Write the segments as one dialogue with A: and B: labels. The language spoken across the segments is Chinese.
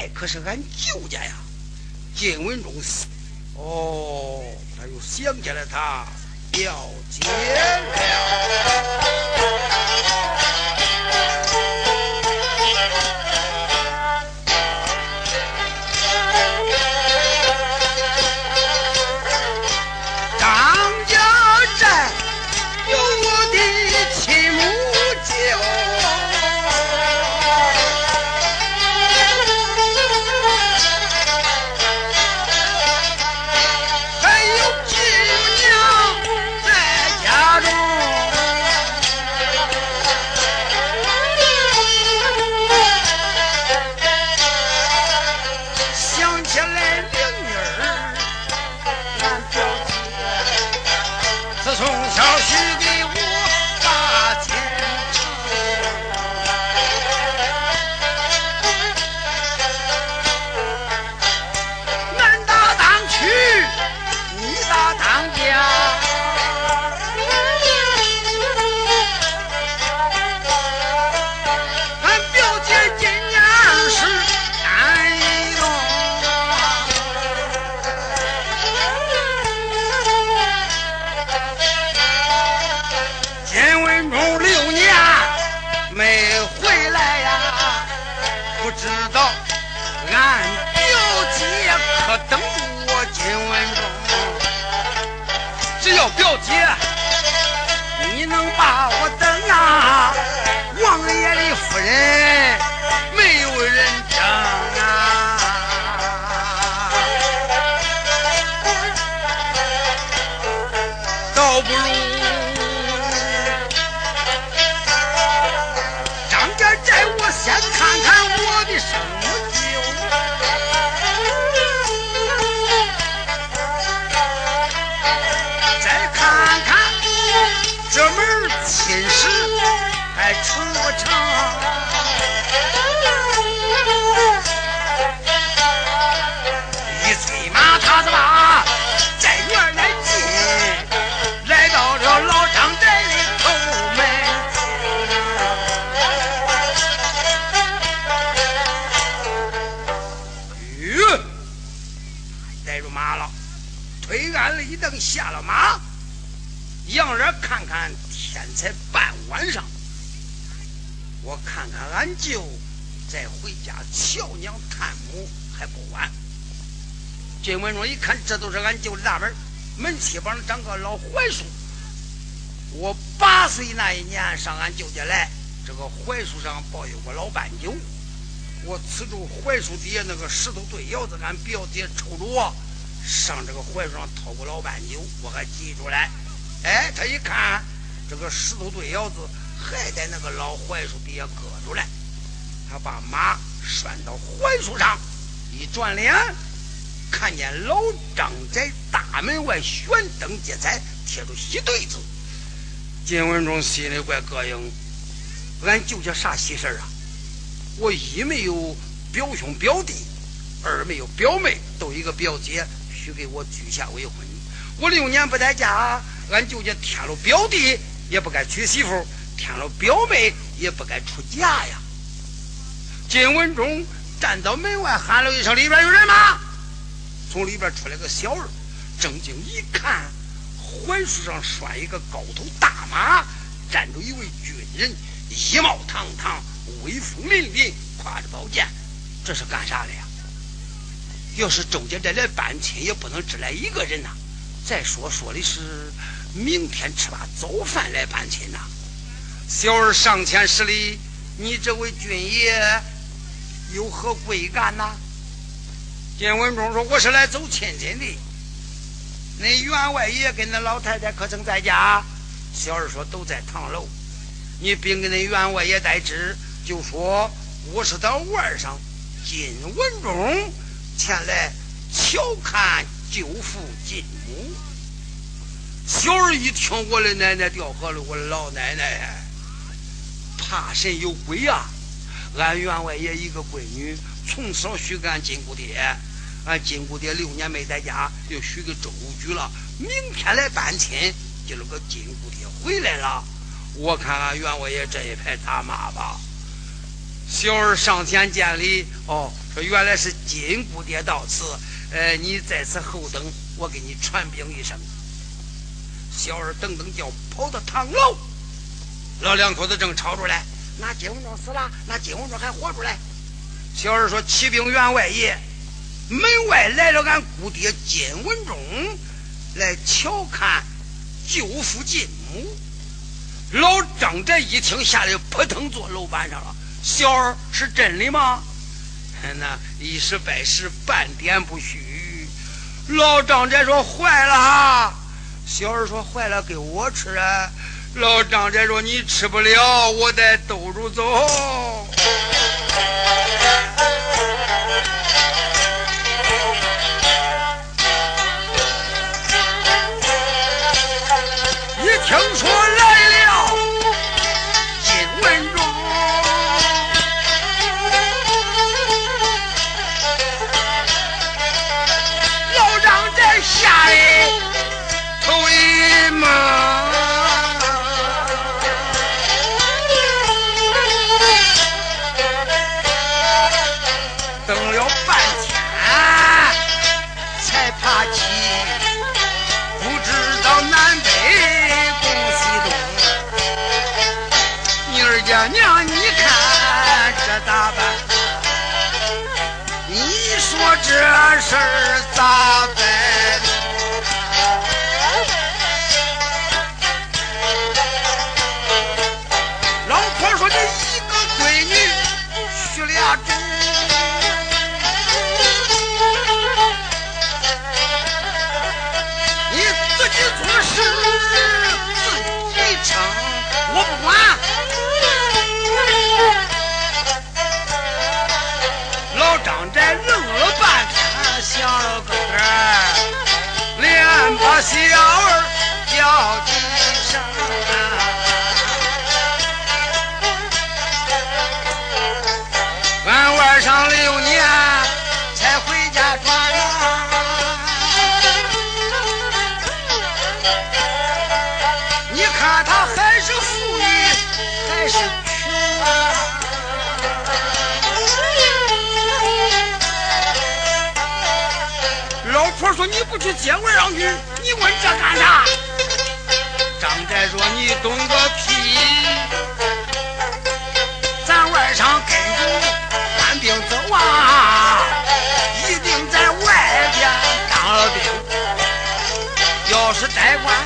A: 哎，可是俺舅家呀，金文忠，哦，他又想起来他表姐了。这看看天才半晚上，我看看俺舅再回家瞧娘探母还不晚。金文忠一看，这都是俺舅的大门，门西旁长个老槐树。我八岁那一年上俺舅家来，这个槐树上抱有个老斑鸠，我刺住槐树底下那个石头对窑子，俺表姐抽着我。上这个槐树上掏过老半酒，我还记住了。哎，他一看这个石头对窑子还在那个老槐树底下搁着嘞，他把马拴到槐树上，一转脸看见老张在大门外悬灯结彩，贴着喜对子。金文忠心里怪膈应，俺舅家啥喜事啊？我一没有表兄表弟，二没有表妹，都一个表姐。许给我举下为婚，我六年不在家，俺舅家添了表弟也不该娶媳妇，添了表妹也不该出嫁呀。金文忠站到门外喊了一声：“里边有人吗？”从里边出来个小人，正经一看，槐树上拴一个高头大马，站着一位军人，衣帽堂堂，威风凛凛，挎着宝剑，这是干啥的呀？要是周家这来搬亲，也不能只来一个人呐。再说说的是明天吃把早饭来搬亲呐。小儿上前施礼：“你这位军爷有何贵干呐？”金文忠说：“我是来走亲戚的。那员外爷跟那老太太可曾在家？”小儿说：“都在堂楼。你禀给那员外爷代知，就说我是他外甥金文忠。”前来瞧看舅父金母，小儿一听，我的奶奶掉河了，我的老奶奶，怕神有鬼呀！俺员外爷一个闺女，从小许给俺金姑爹，俺金姑爹六年没在家，又许给周武举了。明天来搬亲，今儿个金姑爹回来了，我看俺员外爷这一排咋骂吧？小儿上前见礼，哦。说原来是金姑爹到此，呃，你在此候等，我给你传禀一声。小二等等叫跑到堂楼，老两口子正吵着嘞，那金文忠死了，那金文忠还活着嘞。小二说：“启禀员外爷，门外来了俺姑爹金文忠，来瞧看舅父金母。”老张这一听，吓得扑腾坐楼板上了。小二是真的吗？那一时百时，半点不虚。老张这说坏了，小二说坏了，给我吃啊。老张家说你吃不了，我得兜着走。一听说你看他还是富裕还是穷？老婆说你不去接我让去，你问这干啥？张寨说你懂个屁！要是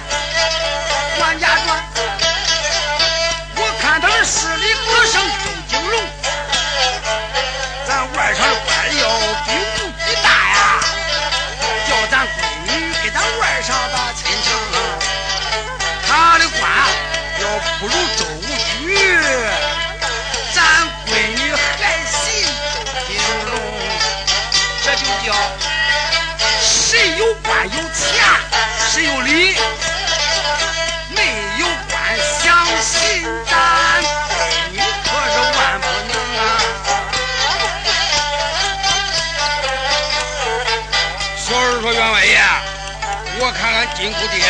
A: 金姑爹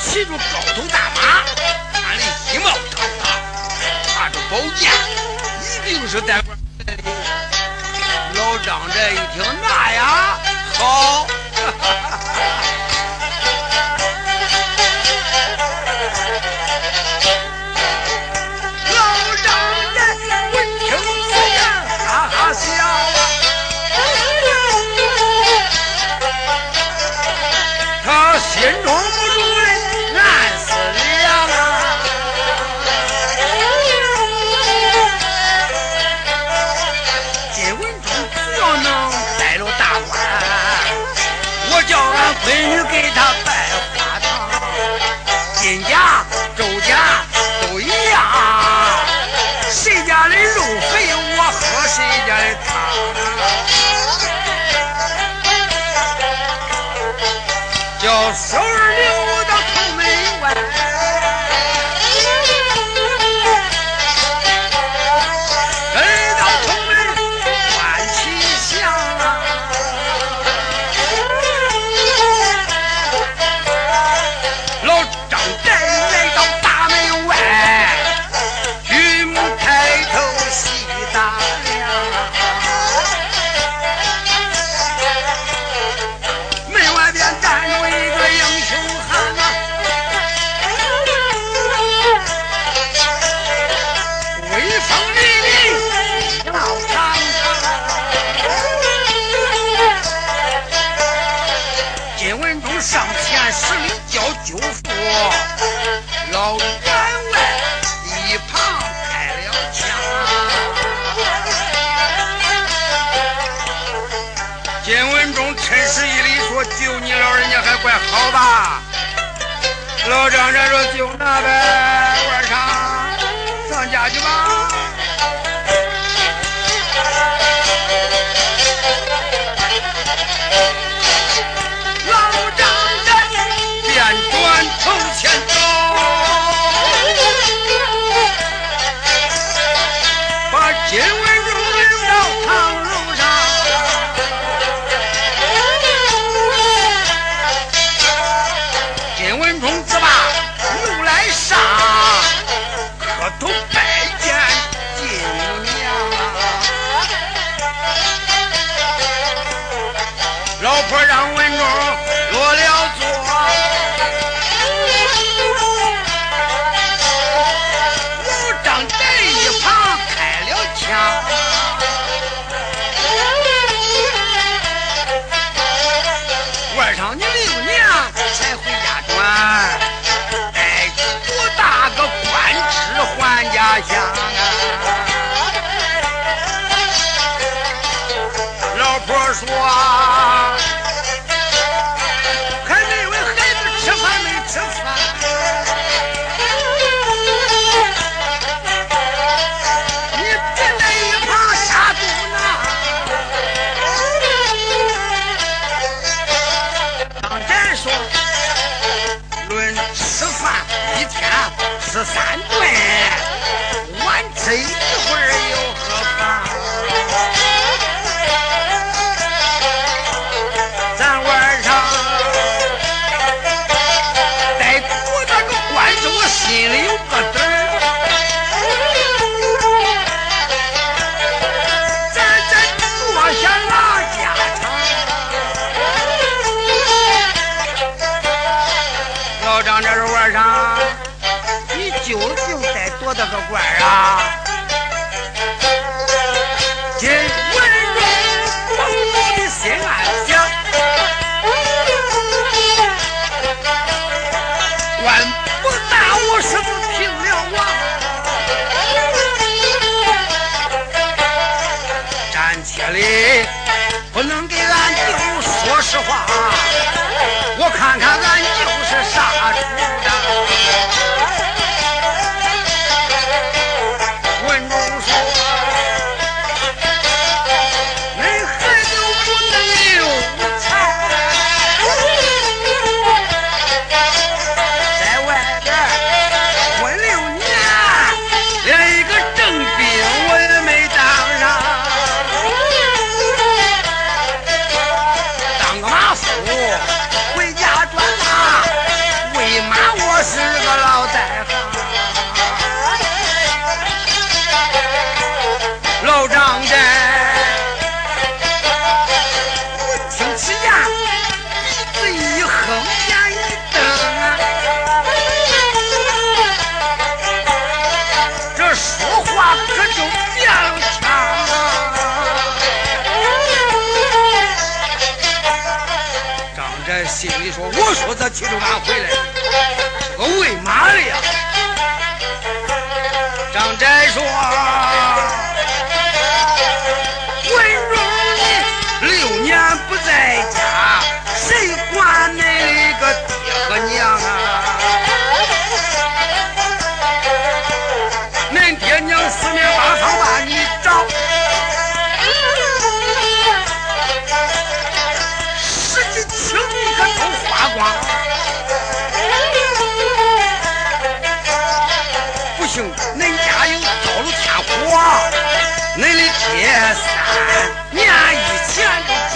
A: 骑着高头大马，穿的衣帽堂堂，拿着宝剑，一定是带官来的。”老张这一听，那呀，好。美女给他拜花堂，金家、周家都一样，谁家的肉肥，我喝谁家的汤，叫小 လောဒနာရောရှင်နာပဲ 坐了，一旁开了，上女六娘才回家转，哎，多大个官职还家乡？老婆说。三。我的个乖啊。你说我说他去都俺回来，我喂马了呀。三年以前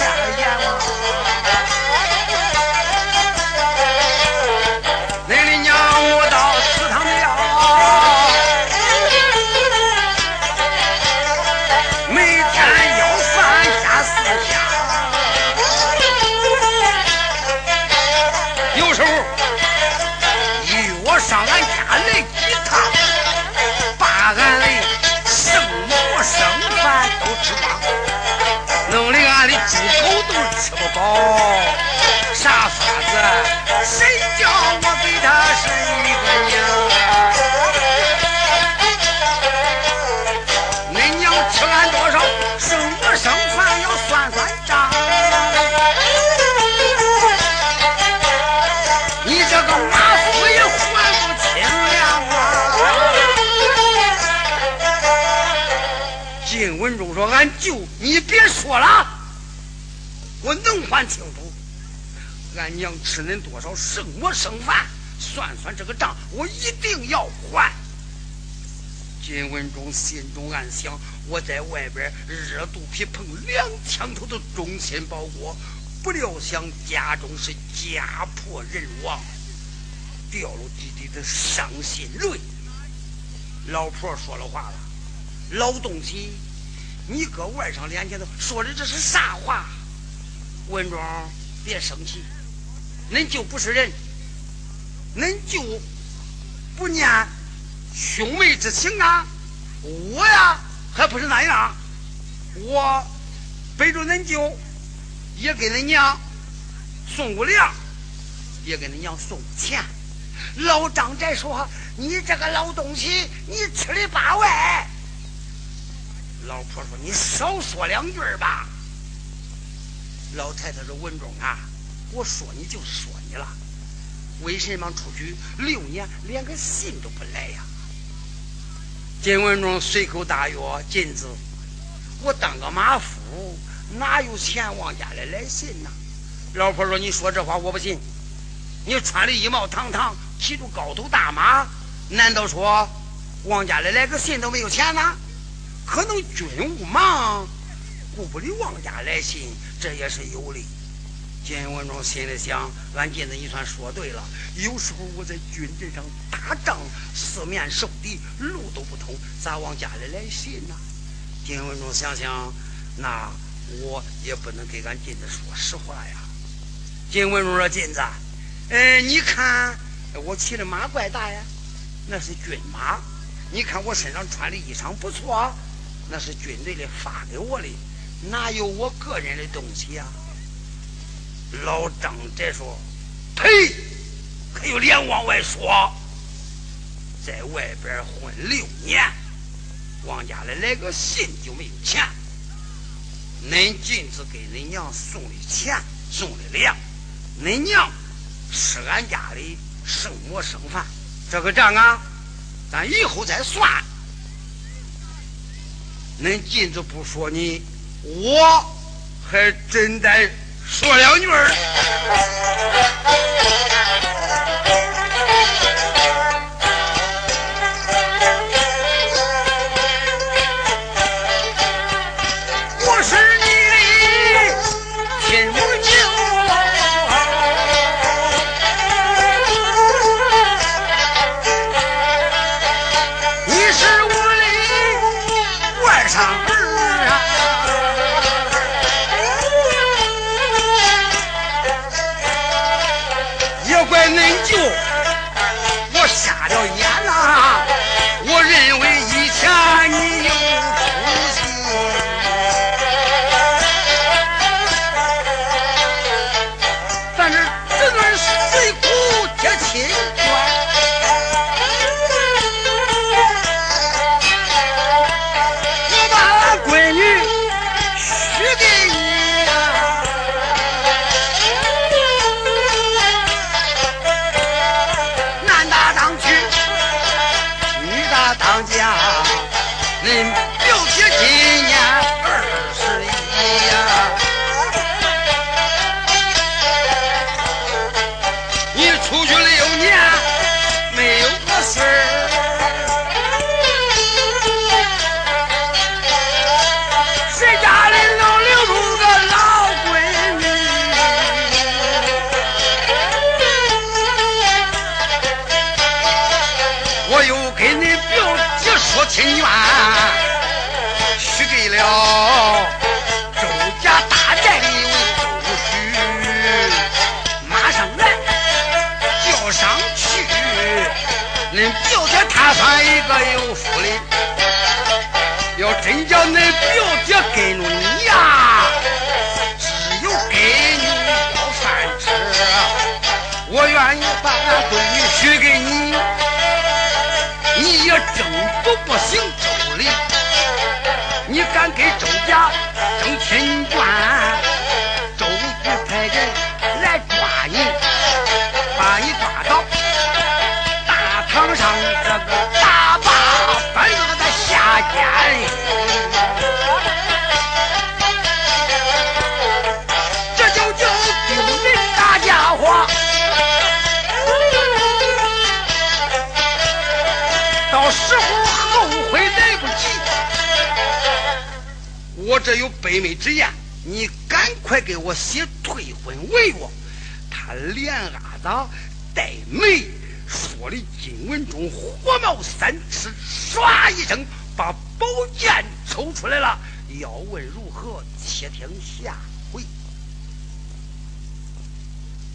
A: 啥法子？谁叫我给他生一个娘？恁娘吃俺多少，生不生饭要算算账。你这个马夫也还不清了啊！晋文忠说：“俺舅，你别说了。”我能还清楚。俺娘吃恁多少剩馍剩饭，算算这个账，我一定要还。”金文忠心中暗想：“我在外边热肚皮碰两枪头的忠心报国，不料想家中是家破人亡，掉了弟弟的伤心泪。”老婆说了话了：“老东西，你搁外甥脸前头说的这是啥话？文忠，别生气，恁就不是人，恁就不念。”兄妹之情啊！我呀，还不是那样。我背着恁舅，也给恁娘送过粮，也给恁娘送过钱。老张宅说：“你这个老东西，你吃里扒外。”老婆说：“你少说两句吧。”老太太说：“文忠啊，我说你就是说你了，为什么出去六年连个信都不来呀？”金文忠随口答曰：“金子，我当个马夫，哪有钱往家里来信呐？”老婆说：“你说这话我不信。你穿的衣帽堂堂，骑着高头大马，难道说往家里来个信都没有钱呢？可能军务忙，顾不了往家来信，这也是有理。”金文忠心里想：“俺金子，你算说对了。有时候我在军阵上打仗，四面受敌，路都不通，咋往家里来信呢？”金文忠想想，那我也不能给俺金子说实话呀。金文忠说：“金子，哎，你看我骑的马怪大呀，那是军马。你看我身上穿的衣裳不错，那是军队里发给我的，哪有我个人的东西啊？”老张这说：“呸！还有脸往外说？在外边混六年，往家里来个信就没有钱。恁妗子给恁娘送的钱，送的粮，恁娘吃俺家里剩馍剩饭，这个账啊，咱以后再算。恁妗子不说你，我还真得。”说两句儿。
B: 政府不姓周的，你敢
A: 给周家？北美之言，你赶快给我写退婚文我。他连阿子带媒说的金文中火冒三尺，唰一声把宝剑抽出来了。要问如何，且听下。